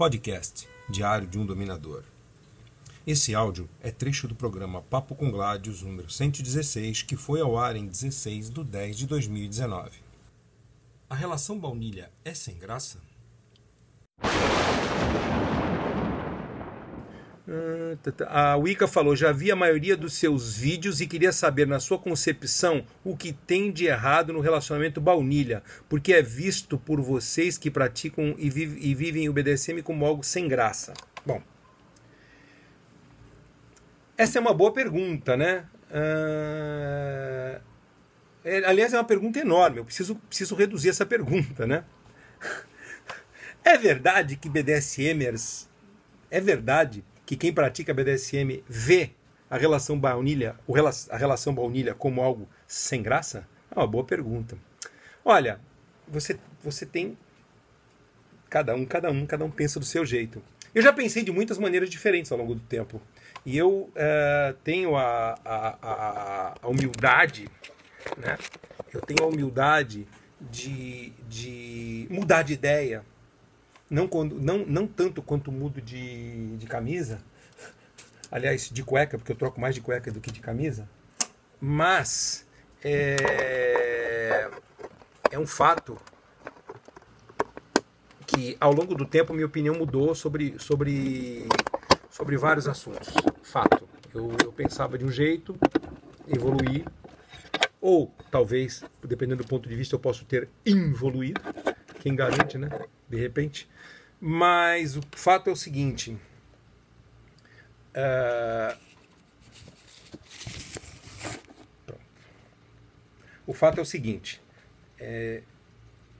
Podcast Diário de um Dominador. Esse áudio é trecho do programa Papo com Gládios, número 116, que foi ao ar em 16 de 10 de 2019. A relação baunilha é sem graça? A Wicca falou: já vi a maioria dos seus vídeos e queria saber, na sua concepção, o que tem de errado no relacionamento baunilha, porque é visto por vocês que praticam e, vive, vivem o BDSM como algo sem graça. Bom, essa é uma boa pergunta, né? Uh... Aliás, é uma pergunta enorme. Eu preciso, preciso reduzir essa pergunta, né? É verdade que BDSMers. É verdade que quem pratica BDSM vê a relação baunilha, a relação baunilha como algo sem graça? É uma boa pergunta. Olha, você, você tem cada um, cada um, cada um pensa do seu jeito. Eu já pensei de muitas maneiras diferentes ao longo do tempo. E eu uh, tenho a, a, a, a, humildade, né? Eu tenho a humildade de, de mudar de ideia não, quando, não, não tanto quanto mudo de, de camisa, aliás, de cueca, porque eu troco mais de cueca do que de camisa, mas é, é um fato que ao longo do tempo minha opinião mudou sobre, sobre, sobre vários assuntos. Fato. Eu, eu pensava de um jeito, evoluí, ou talvez, dependendo do ponto de vista, eu posso ter involuído. Quem garante, né? De repente. Mas o fato é o seguinte. Uh... O fato é o seguinte. É...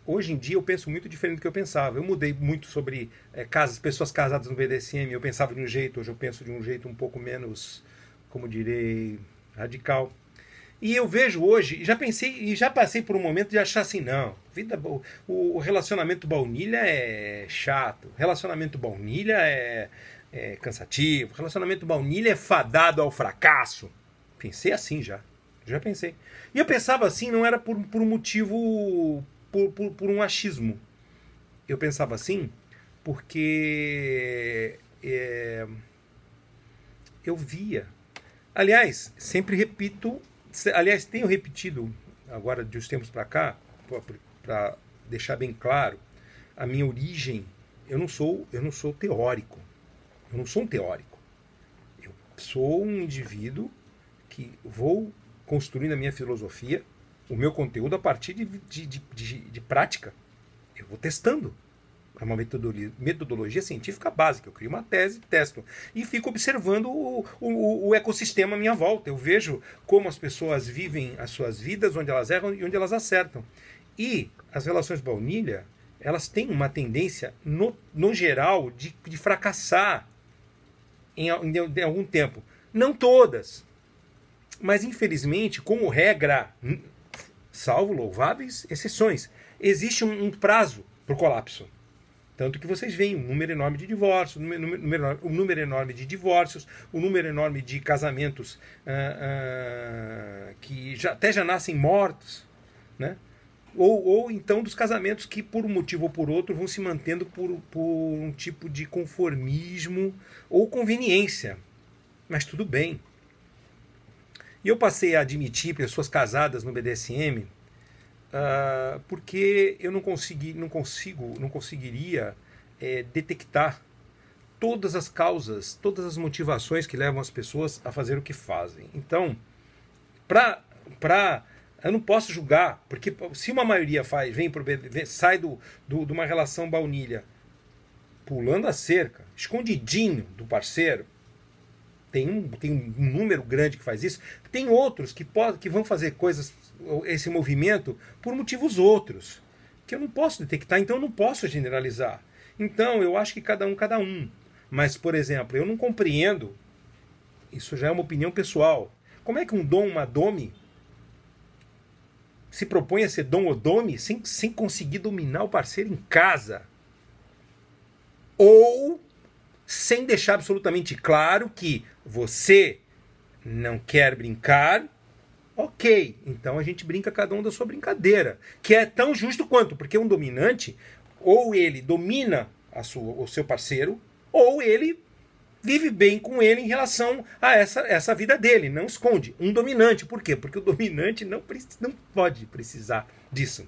Hoje em dia eu penso muito diferente do que eu pensava. Eu mudei muito sobre é, casas, pessoas casadas no BDSM. Eu pensava de um jeito, hoje eu penso de um jeito um pouco menos, como direi, radical. E eu vejo hoje, já pensei e já passei por um momento de achar assim, não, vida, o, relacionamento baunilha é chato, relacionamento baunilha é, é cansativo, relacionamento baunilha é fadado ao fracasso. Pensei assim já, já pensei. E eu pensava assim, não era por, por um motivo, por, por, por um achismo. Eu pensava assim porque é, eu via. Aliás, sempre repito aliás, tenho repetido agora de uns tempos para cá, para deixar bem claro, a minha origem, eu não sou, eu não sou teórico. Eu não sou um teórico. Eu sou um indivíduo que vou construindo a minha filosofia, o meu conteúdo a partir de, de, de, de, prática. Eu vou testando. É uma metodologia, metodologia científica básica. Eu crio uma tese, testo e fico observando o, o, o, ecossistema à minha volta. Eu vejo como as pessoas vivem as suas vidas, onde elas erram e onde elas acertam. E as relações baunilha, elas têm uma tendência, no, no geral, de, de fracassar em, em, em algum tempo. Não todas. Mas, infelizmente, como regra, salvo louváveis exceções, existe um, um prazo para o colapso. Tanto que vocês veem um número enorme de divórcios, um número, número, um número enorme de divórcios, um número enorme de casamentos uh, uh, que já, até já nascem mortos, né? Ou, ou então dos casamentos que, por um motivo ou por outro, vão se mantendo por, por um tipo de conformismo ou conveniência. Mas tudo bem. E eu passei a admitir pessoas casadas no BDSM uh, porque eu não consegui, não consigo, não conseguiria é, detectar todas as causas, todas as motivações que levam as pessoas a fazer o que fazem. Então, para eu não posso julgar, porque se uma maioria faz, vem pro vem, sai do, do, de uma relação baunilha pulando a cerca, escondidinho do parceiro, tem um, tem um número grande que faz isso. Tem outros que, pode, que vão fazer coisas esse movimento por motivos outros, que eu não posso detectar, então eu não posso generalizar. Então eu acho que cada um, cada um. Mas, por exemplo, eu não compreendo, isso já é uma opinião pessoal, como é que um dom, uma dome, se propõe a ser dom ou dome sem, sem conseguir dominar o parceiro em casa? Ou sem deixar absolutamente claro que você não quer brincar Ok, então a gente brinca cada um da sua brincadeira, que é tão justo quanto, porque um dominante, ou ele domina a sua, o seu parceiro, ou ele vive bem com ele em relação a essa, essa vida dele, não esconde. Um dominante, por quê? Porque o dominante não, não pode precisar disso.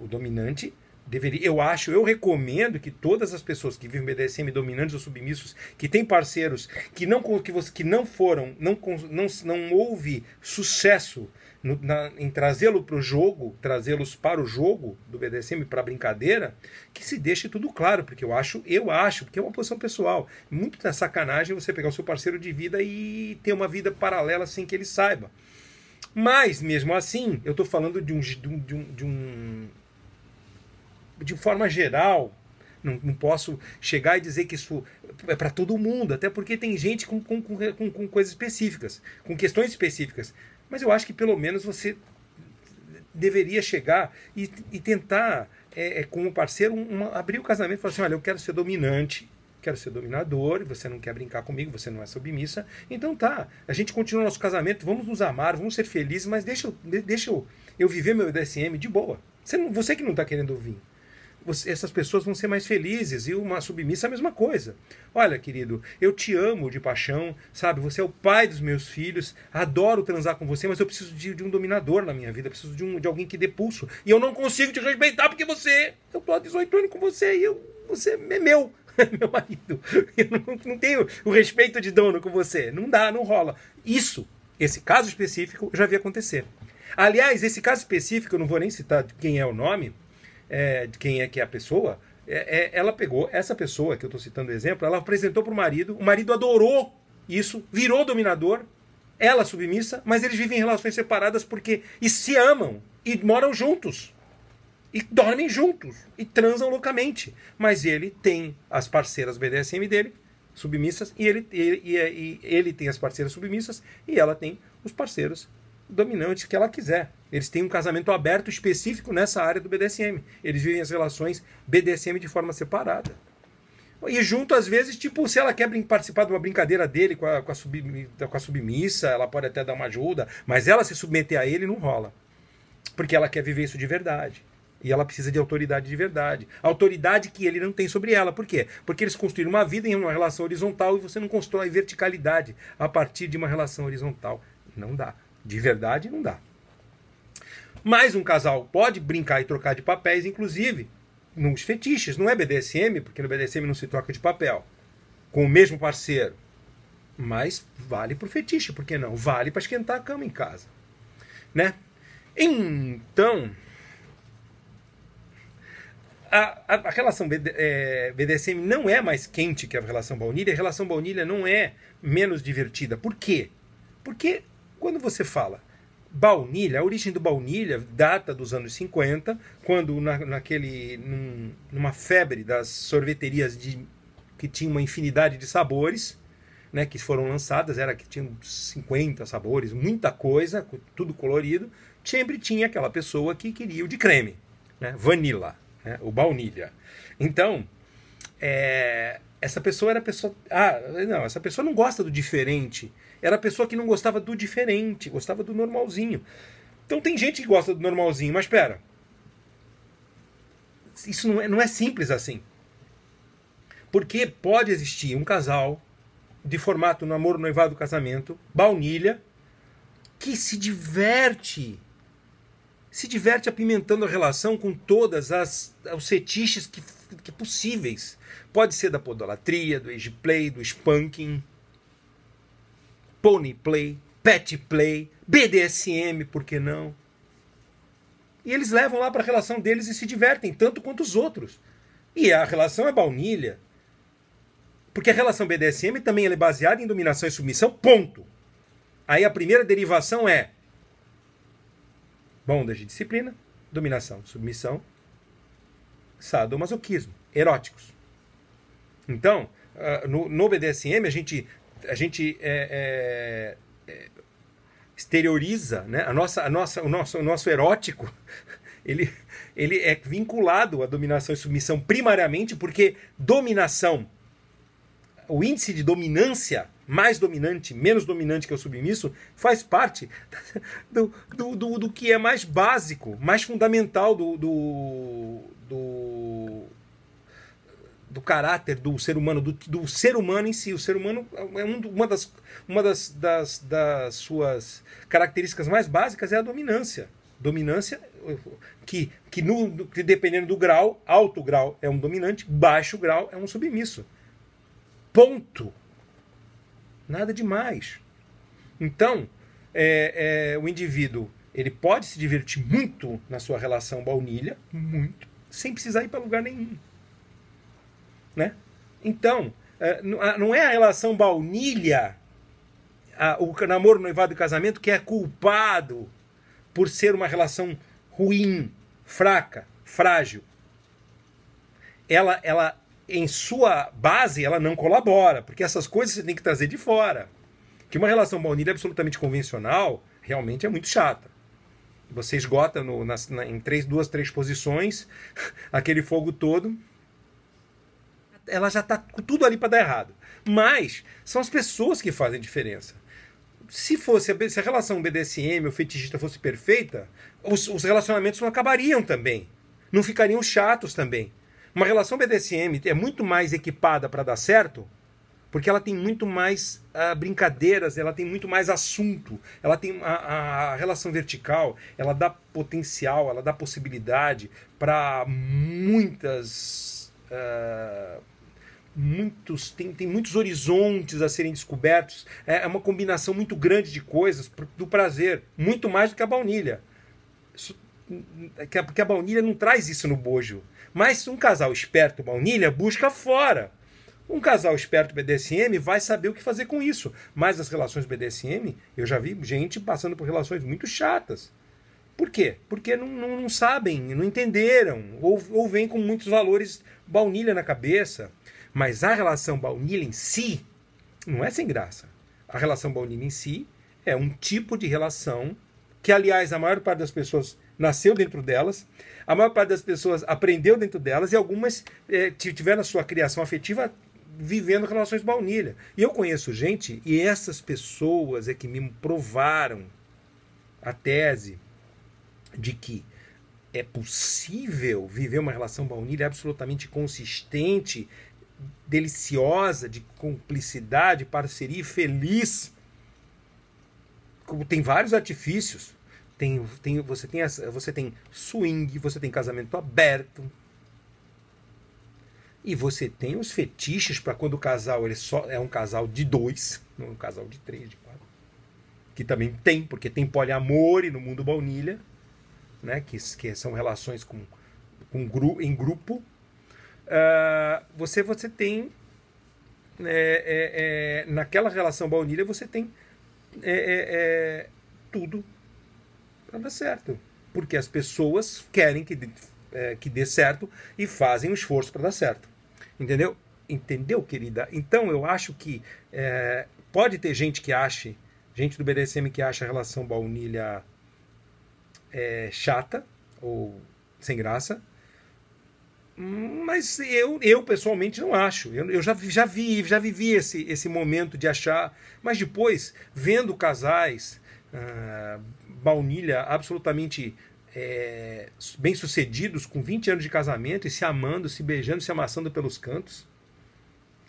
O dominante deveria, eu acho, eu recomendo que todas as pessoas que vivem BDSM dominantes ou submissos, que têm parceiros que não que, você, que não foram, não, não, não houve sucesso no, na, em trazê-lo para o jogo, trazê-los para o jogo do BDSM, para a brincadeira, que se deixe tudo claro, porque eu acho, eu acho, porque é uma posição pessoal. Muito da sacanagem você pegar o seu parceiro de vida e ter uma vida paralela sem que ele saiba. Mas, mesmo assim, eu estou falando de um, de um, de um, de forma geral, não, não, posso chegar e dizer que isso é para todo mundo, até porque tem gente com, com, com, com, coisas específicas, com questões específicas. Mas eu acho que pelo menos você deveria chegar e, e tentar, é, é, com o parceiro, abrir o casamento e falar assim: olha, eu quero ser dominante, quero ser dominador, você não quer brincar comigo, você não é submissa. Então tá, a gente continua nosso casamento, vamos nos amar, vamos ser felizes, mas deixa, deixa eu, eu viver meu DSM de boa. Você, você que não está querendo ouvir você, essas pessoas vão ser mais felizes. E uma submissa é a mesma coisa. Olha, querido, eu te amo de paixão, sabe? Você é o pai dos meus filhos, adoro transar com você, mas eu preciso de, de um dominador na minha vida, preciso de, um, de alguém que dê pulso. E eu não consigo te respeitar porque você. Eu tô há 18 anos com você e eu, você é meu. meu marido. Eu não, não tenho o respeito de dono com você. Não dá, não rola. Isso, esse caso específico, já vi acontecer. Aliás, esse caso específico, eu não vou nem citar quem é o nome, é, de quem é que é a pessoa, é, é, ela pegou essa pessoa que eu estou citando exemplo, ela apresentou para o marido, o marido adorou isso, virou dominador, ela submissa, mas eles vivem em relações separadas porque e se amam e moram juntos. E dormem juntos e transam loucamente. Mas ele tem as parceiras BDSM dele, submissas, e ele, ele, e ele tem as parceiras submissas e ela tem os parceiros dominantes que ela quiser. Eles têm um casamento aberto específico nessa área do BDSM. Eles vivem as relações BDSM de forma separada. E junto, às vezes, tipo, se ela quer participar de uma brincadeira dele com a, com, a sub, com a submissa, ela pode até dar uma ajuda, mas ela se submeter a ele não rola. Porque ela quer viver isso de verdade. E ela precisa de autoridade de verdade. Autoridade que ele não tem sobre ela. Por quê? Porque eles construíram uma vida em uma relação horizontal e você não constrói verticalidade a partir de uma relação horizontal. Não dá. De verdade, não dá. Mas um casal pode brincar e trocar de papéis, inclusive nos fetiches. Não é BDSM, porque no BDSM não se troca de papel com o mesmo parceiro. Mas vale para o fetiche, por que não? Vale para esquentar a cama em casa. Né? Então, a, a, a relação BD, é, BDSM não é mais quente que a relação baunilha. A relação baunilha não é menos divertida. Por quê? Porque quando você fala baunilha, a origem do baunilha data dos anos 50, quando na, naquele num, numa febre das sorveterias de, que tinha uma infinidade de sabores, né, que foram lançadas, era que tinham 50 sabores, muita coisa, tudo colorido, sempre tinha aquela pessoa que queria o de creme, né, vanilla, né, o baunilha. Então, é, essa pessoa era a pessoa, ah, não, essa pessoa não gosta do diferente era a pessoa que não gostava do diferente, gostava do normalzinho. Então tem gente que gosta do normalzinho, mas espera. Isso não é, não é simples assim. Porque pode existir um casal de formato namoro, noivado, casamento, baunilha, que se diverte se diverte apimentando a relação com todas as os fetiches que, que possíveis. Pode ser da podolatria, do age play, do spanking, pony play, pet play, BDSM, por que não? E eles levam lá para a relação deles e se divertem, tanto quanto os outros. E a relação é baunilha. Porque a relação BDSM também é baseada em dominação e submissão, ponto. Aí a primeira derivação é bondage de disciplina, dominação, submissão, sadomasoquismo, eróticos. Então, no, no BDSM, a gente a gente é, é, é, exterioriza, né? A nossa, a nossa, o nosso, o nosso erótico, ele, ele é vinculado à dominação e submissão primariamente porque dominação, o índice de dominância mais dominante, menos dominante que o submisso, faz parte do, do, do, do que é mais básico, mais fundamental do, do, do do caráter do ser humano, do, do ser humano em si. O ser humano é um, uma, das, uma das, das, das suas características mais básicas é a dominância. Dominância que, que, no, que dependendo do grau, alto grau é um dominante, baixo grau é um submisso. Ponto. Nada demais. Então, é, é, o indivíduo ele pode se divertir muito na sua relação baunilha, muito, sem precisar ir para lugar nenhum. Né? Então, é, não é a relação baunilha, o namoro, noivado e casamento que é culpado por ser uma relação ruim, fraca, frágil. Ela, ela, em sua base, ela não colabora, porque essas coisas você tem que trazer de fora. Que uma relação baunilha absolutamente convencional realmente é muito chata. Você esgota no, na, em três, duas, três posições aquele fogo todo. Ela já está tudo ali para dar errado. Mas são as pessoas que fazem diferença. Se fosse se a relação BDSM ou fetichista fosse perfeita, os, os relacionamentos não acabariam também. Não ficariam chatos também. Uma relação BDSM é muito mais equipada para dar certo porque ela tem muito mais uh, brincadeiras, ela tem muito mais assunto, ela tem a, a, relação vertical, ela dá potencial, ela dá possibilidade para muitas. Uh, muitos tem, tem muitos horizontes a serem descobertos é, é uma combinação muito grande de coisas do prazer muito mais do que a baunilha isso, porque a baunilha não traz isso no bojo mas um casal esperto baunilha busca fora um casal esperto BDSM vai saber o que fazer com isso. Mas as relações BDSM, eu já vi gente passando por relações muito chatas. Por quê? Porque não, não, não sabem, não entenderam, ou, ou vêm com muitos valores baunilha na cabeça. Mas a relação baunilha em si não é sem graça. A relação baunilha em si é um tipo de relação que, aliás, a maior parte das pessoas nasceu dentro delas, a maior parte das pessoas aprendeu dentro delas e algumas é, tiveram a sua criação afetiva vivendo relações baunilha. E eu conheço gente, e essas pessoas é que me provaram a tese de que é possível viver uma relação baunilha absolutamente consistente, deliciosa, de cumplicidade, parceria feliz. Tem vários artifícios. Tem, tem, você, tem, você tem swing, você tem casamento aberto, e você tem os fetiches para quando o casal ele só é um casal de dois, não é um casal de três, de quatro. Que também tem, porque tem poliamor e no mundo baunilha, né? que, que são relações com, com em grupo. Uh, você, você tem. É, é, é, naquela relação baunilha, você tem é, é, é, tudo para dar certo. Porque as pessoas querem que, que dê certo e fazem um esforço para dar certo. Entendeu? Entendeu, querida? Então eu acho que é, pode ter gente que ache, gente do BDSM que acha a relação baunilha é, chata ou sem graça, mas eu, eu pessoalmente não acho. Eu, eu, já, já vi, já vivi esse, esse momento de achar, mas depois, vendo casais ah, baunilha absolutamente é, bem-sucedidos com 20 anos de casamento e se amando, se beijando, se amassando pelos cantos.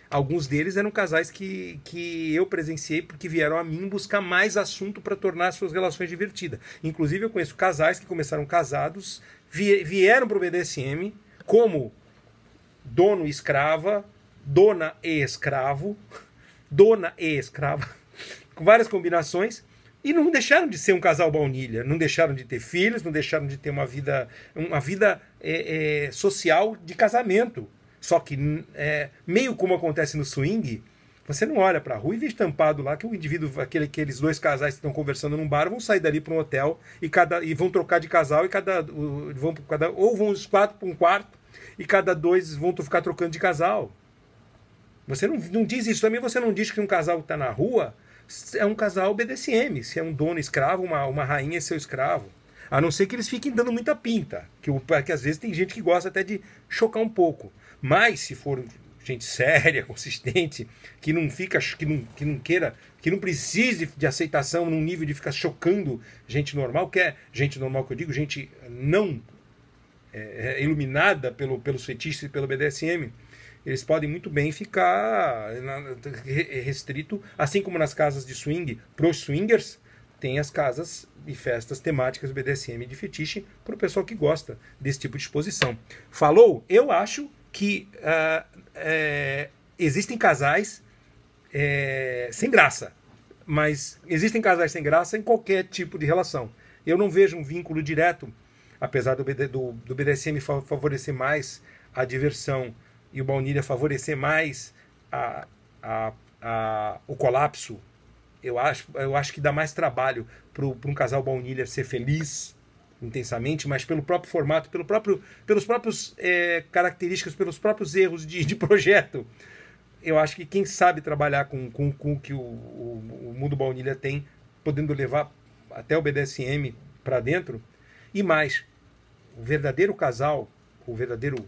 Alguns deles eram casais que, que eu presenciei porque vieram a mim buscar mais assunto para tornar suas relações divertidas. Inclusive, eu conheço casais que começaram casados, vieram para o BDSM como dono e escrava, dona e escravo, dona e escrava, com várias combinações e não deixaram de ser um casal baunilha, não deixaram de ter filhos, não deixaram de ter uma vida, uma vida é, é, social de casamento. Só que, é, meio como acontece no swing, você não olha para a rua e vê estampado lá que o indivíduo, aquele, aqueles dois casais que estão conversando num bar, vão sair dali para um hotel e, cada, e vão trocar de casal e cada, vão cada ou vão os quatro para um quarto e cada dois vão ficar trocando de casal. Você não, não diz isso. Também você não diz que um casal que está na rua é um casal BDSM, se é um dono escravo, uma, uma rainha é seu escravo. A não ser que eles fiquem dando muita pinta, que, que às vezes tem gente que gosta até de chocar um pouco. Mas se for gente séria, consistente, que não fica, que não, que não queira, que não precise de aceitação num nível de ficar chocando gente normal, que é gente normal que eu digo, gente não é, é iluminada pelo, pelos fetiches e pelo BDSM, eles podem muito bem ficar restrito, assim como nas casas de swing, pros swingers, tem as casas e festas temáticas BDSM de fetiche para o pessoal que gosta desse tipo de exposição. Falou? Eu acho que uh, é, existem casais é, sem graça, mas existem casais sem graça em qualquer tipo de relação. Eu não vejo um vínculo direto, apesar do, do, do BDSM favorecer mais a diversão e o baunilha favorecer mais a, a, a, o colapso. Eu acho, eu acho que dá mais trabalho para um casal baunilha ser feliz intensamente, mas pelo próprio formato, pelo próprio, pelos próprios é, características, pelos próprios erros de, de projeto. Eu acho que quem sabe trabalhar com, com, com o que o, o, o mundo baunilha tem, podendo levar até o BDSM para dentro. E mais, o verdadeiro casal, o verdadeiro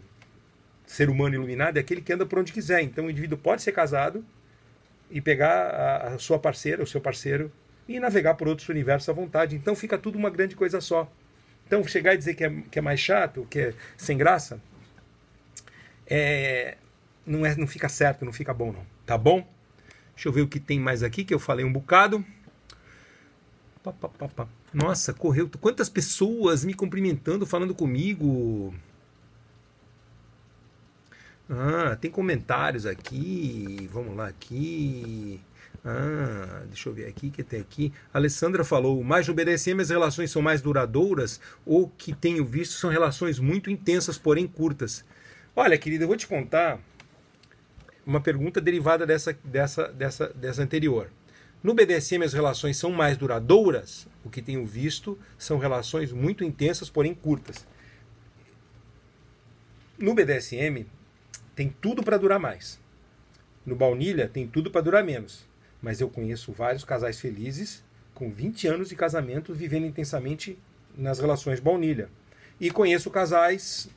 ser humano iluminado é aquele que anda por onde quiser. Então o indivíduo pode ser casado e pegar a, a sua parceira, o seu parceiro, e navegar por outros universos à vontade. Então fica tudo uma grande coisa só. Então chegar e dizer que é, que é mais chato, que é sem graça, é, não, é, não fica certo, não fica bom não. Tá bom? Deixa eu ver o que tem mais aqui, que eu falei um bocado. Nossa, correu. Quantas pessoas me cumprimentando, falando comigo. Ah, tem comentários aqui. Vamos lá aqui. Ah, deixa eu ver aqui que tem aqui. A Alessandra falou: mas no BDSM as relações são mais duradouras ou que tenho visto são relações muito intensas, porém curtas. Olha, querida, eu vou te contar uma pergunta derivada dessa, dessa, dessa, dessa anterior. No BDSM as relações são mais duradouras, o que tenho visto são relações muito intensas, porém curtas. No BDSM tem tudo para durar mais. No baunilha tem tudo para durar menos. Mas eu conheço vários casais felizes com 20 anos de casamento vivendo intensamente nas relações baunilha. E conheço casais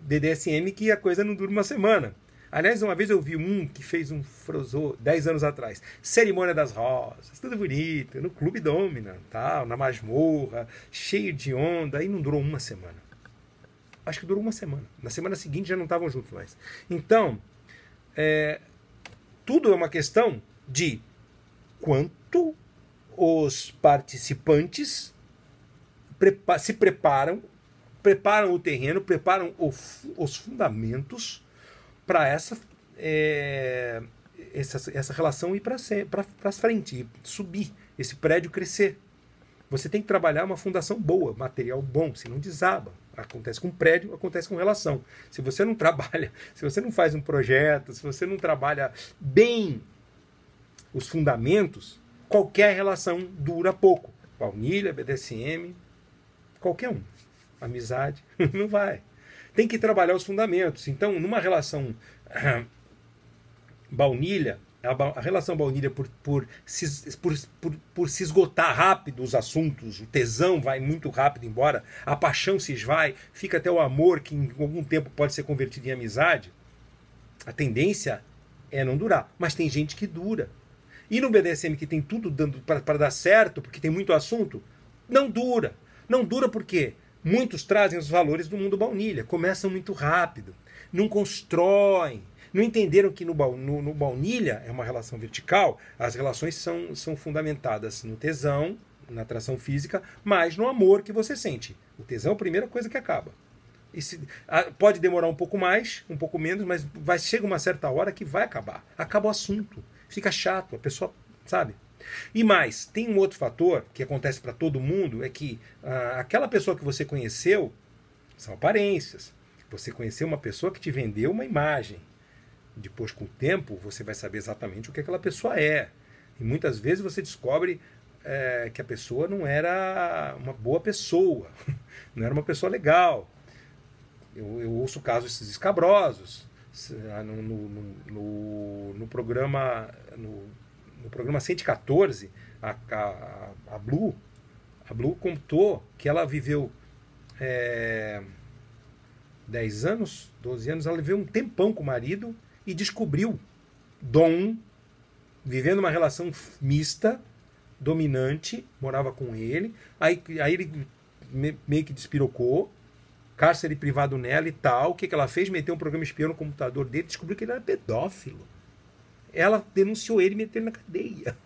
BDSM que a coisa não dura uma semana. Aliás, uma vez eu vi um que fez um frozô 10 anos atrás. Cerimônia das Rosas, tudo bonito, no Clube Domina, tal, na masmorra, cheio de onda, aí não durou uma semana. Acho que durou uma semana. Na semana seguinte já não estavam juntos mais. Então, é, tudo é uma questão de quanto os participantes se preparam, preparam o terreno, preparam o, os fundamentos para essa, é, essa, essa relação ir para frente, subir, esse prédio crescer. Você tem que trabalhar uma fundação boa, material bom, senão desaba. Acontece com prédio, acontece com relação. Se você não trabalha, se você não faz um projeto, se você não trabalha bem os fundamentos, qualquer relação dura pouco. Baunilha, BDSM, qualquer um. Amizade, não vai. Tem que trabalhar os fundamentos. Então, numa relação baunilha, a, relação baunilha por, por, se, por, por, por, se esgotar rápido os assuntos, o tesão vai muito rápido embora, a paixão se esvai, fica até o amor, que em algum tempo pode ser convertido em amizade. A tendência é não durar. Mas tem gente que dura. E no BDSM, que tem tudo dando para dar certo, porque tem muito assunto, não dura. Não dura porque muitos trazem os valores do mundo baunilha, começam muito rápido, não constroem, não entenderam que no, no, no baunilha é uma relação vertical, as relações são, são fundamentadas no tesão, na atração física, mas no amor que você sente. O tesão é a primeira coisa que acaba. Se, pode demorar um pouco mais, um pouco menos, mas vai chega uma certa hora que vai acabar. Acaba o assunto. Fica chato, a pessoa, sabe? E mais, tem um outro fator que acontece para todo mundo, é que ah, aquela pessoa que você conheceu são aparências. Você conheceu uma pessoa que te vendeu uma imagem. Depois, com o tempo, você vai saber exatamente o que aquela pessoa é. E muitas vezes você descobre é, que a pessoa não era uma boa pessoa, não era uma pessoa legal. Eu, eu ouço casos escabrosos. Ah, no, no, no, no programa no, no, programa 114 a, a, a Blue a Blue contou que ela viveu é, 10 anos 12 anos ela viveu um tempão com o marido e descobriu Dom vivendo uma relação mista dominante morava com ele aí, aí ele meio que despirocou cárcere privado nela e tal. O que, que ela fez? Meteu um programa espião no computador dele, descobriu que ele era pedófilo. Ela denunciou ele e meteu ele na cadeia.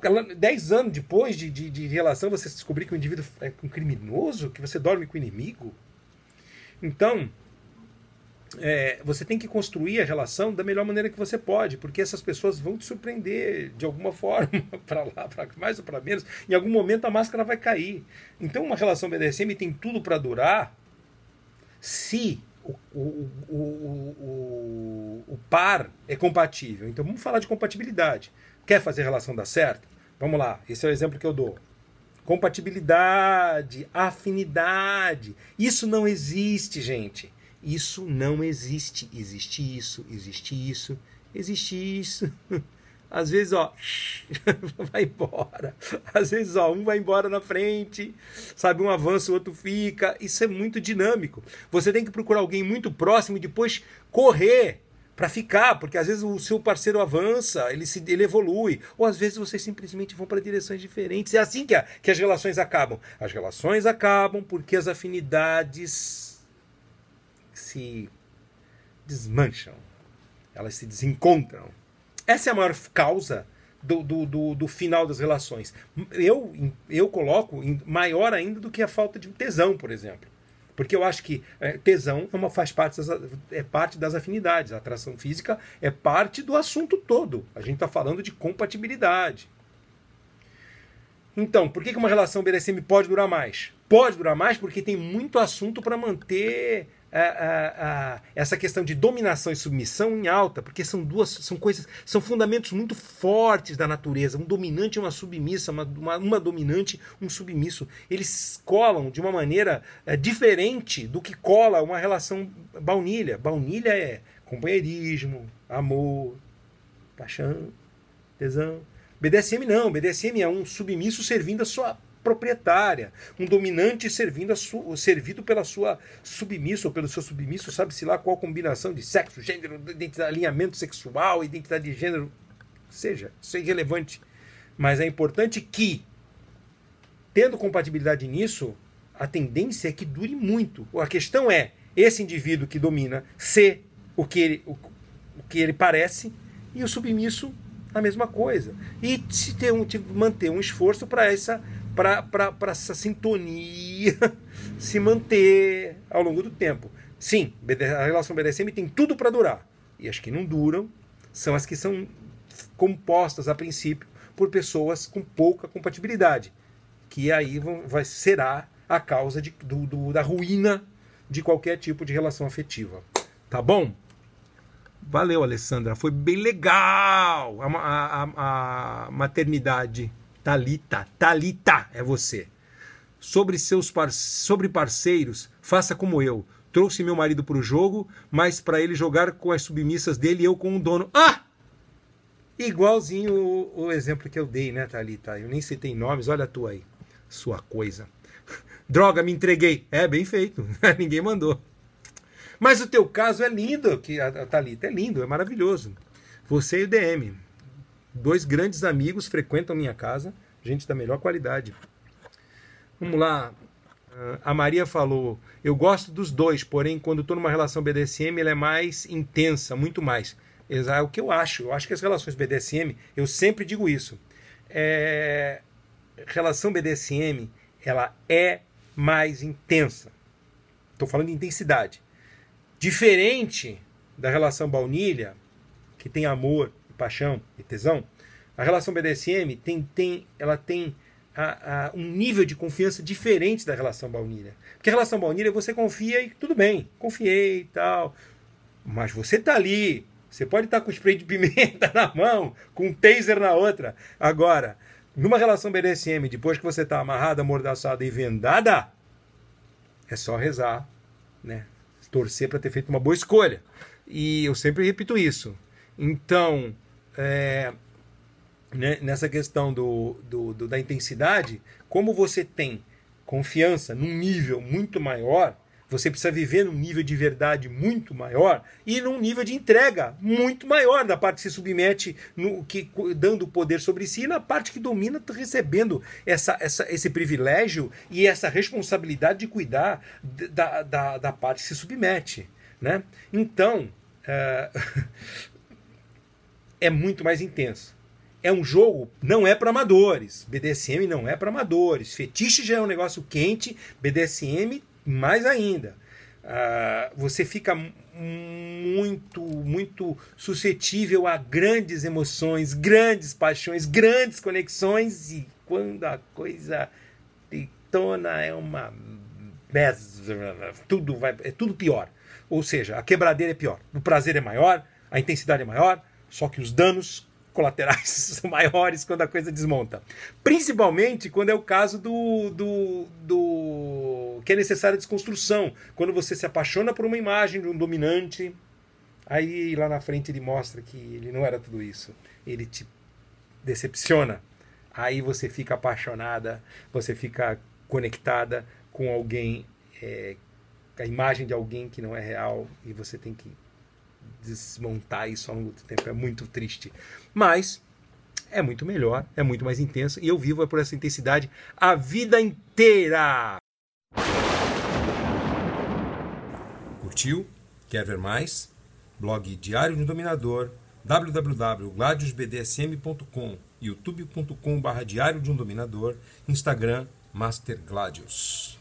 Ela, dez anos depois de, de, de relação, você descobrir que o indivíduo é um criminoso, que você dorme com o inimigo. Então, é, você tem que construir a relação da melhor maneira que você pode, porque essas pessoas vão te surpreender de alguma forma, para lá, para mais ou para menos. Em algum momento a máscara vai cair. Então, uma relação BDSM tem tudo para durar se o, o, o, o, par é compatível. Então, vamos falar de compatibilidade. Quer fazer relação dar certo? Vamos lá, esse é o exemplo que eu dou. Compatibilidade, afinidade. Isso não existe, gente. Isso não existe. Existe isso, existe isso, existe isso. Às vezes, ó, vai embora. Às vezes, ó, um vai embora na frente, sabe? Um avança, o outro fica. Isso é muito dinâmico. Você tem que procurar alguém muito próximo e depois correr para ficar, porque às vezes o seu parceiro avança, ele se ele evolui, ou às vezes vocês simplesmente vão para direções diferentes. É assim que, a, que as relações acabam. As relações acabam porque as afinidades se desmancham, elas se desencontram. Essa é a maior causa do, do, do, do, final das relações. Eu, eu coloco maior ainda do que a falta de tesão, por exemplo. Porque eu acho que é, tesão é uma, faz parte das, é parte das afinidades. A atração física é parte do assunto todo. A gente está falando de compatibilidade. Então, por que uma relação BDSM pode durar mais? Pode durar mais porque tem muito assunto para manter a, a, a, essa questão de dominação e submissão em alta, porque são duas são coisas, são fundamentos muito fortes da natureza. Um dominante e uma submissa, uma, uma, uma dominante, um submisso. Eles colam de uma maneira é, diferente do que cola uma relação baunilha. Baunilha é companheirismo, amor, paixão, tesão. BDSM não, BDSM é um submisso servindo a sua proprietária, um dominante servindo su, servido pela sua submissa ou pelo seu submisso, sabe-se lá qual combinação de sexo, gênero, alinhamento sexual, identidade de gênero, seja, isso é irrelevante. Mas é importante que, tendo compatibilidade nisso, a tendência é que dure muito. A questão é esse indivíduo que domina ser o que ele, o, o que ele parece e o submisso a mesma coisa. E se ter um, manter um esforço para essa para essa sintonia se manter ao longo do tempo. Sim, a relação BDSM tem tudo para durar. E as que não duram são as que são compostas a princípio por pessoas com pouca compatibilidade, que aí vão, vai, será a causa de, do, do, da ruína de qualquer tipo de relação afetiva. Tá bom? Valeu, Alessandra. Foi bem legal a, a, a maternidade Talita, Talita é você. Sobre seus par sobre parceiros, faça como eu. Trouxe meu marido para o jogo, mas para ele jogar com as submissas dele, eu com o dono. Ah! Igualzinho o, o exemplo que eu dei, né, Talita? Eu nem citei nomes, olha a tua aí. Sua coisa. Droga, me entreguei. É, bem feito. Ninguém mandou. Mas o teu caso é lindo, que a, a Thalita é lindo, é maravilhoso. Você e o DM. Dois grandes amigos frequentam minha casa, gente da melhor qualidade. Vamos lá. Ah, a Maria falou: Eu gosto dos dois, porém, quando estou numa relação BDSM, ela é mais intensa, muito mais. É o que eu acho. Eu acho que as relações BDSM, eu sempre digo isso. É... Relação BDSM, ela é mais intensa. Estou falando de intensidade. Diferente da relação baunilha, que tem amor, paixão e tesão, a relação BDSM tem, tem, ela tem a, a, um nível de confiança diferente da relação baunilha. Porque a relação baunilha você confia e tudo bem, confiei e tal. Mas você tá ali, você pode estar tá com spray de pimenta na mão, com um taser na outra. Agora, numa relação BDSM, depois que você está amarrada, amordaçada e vendada, é só rezar, né? Torcer para ter feito uma boa escolha. E eu sempre repito isso. Então, é, né, nessa questão do, do, do, da intensidade, como você tem confiança num nível muito maior, Você precisa viver num nível de verdade muito maior e num nível de entrega muito maior da parte que se submete, no, que, dando poder sobre si, e na parte que domina, tá recebendo essa, essa, esse privilégio e essa responsabilidade de cuidar da, da, da parte que se submete. Né? Então, é, é muito mais intenso. É um jogo, não é para amadores. BDSM não é para amadores. Fetiche já é um negócio quente, BDSM mais ainda. Uh, você fica muito, muito suscetível a grandes emoções, grandes paixões, grandes conexões, e quando a coisa detona é uma. Tudo vai, é tudo pior. Ou seja, a quebradeira é pior. O prazer é maior, a intensidade é maior, só que os danos colaterais são maiores quando a coisa desmonta. Principalmente quando é o caso do, do, do que é necessária desconstrução. Quando você se apaixona por uma imagem de um dominante, aí lá na frente ele mostra que ele não era tudo isso. Ele te decepciona. Aí você fica apaixonada, você fica conectada com alguém é, a imagem de alguém que não é real e você tem que desmontar isso ao longo do tempo. É muito triste. Mas é muito melhor, é muito mais intenso e eu vivo por essa intensidade a vida inteira. Curtiu? Quer ver mais? Blog Diário do Dominador, www.gladiusbdsm.com, youtube.com.br Diário de um Dominador, Instagram Master Gladius.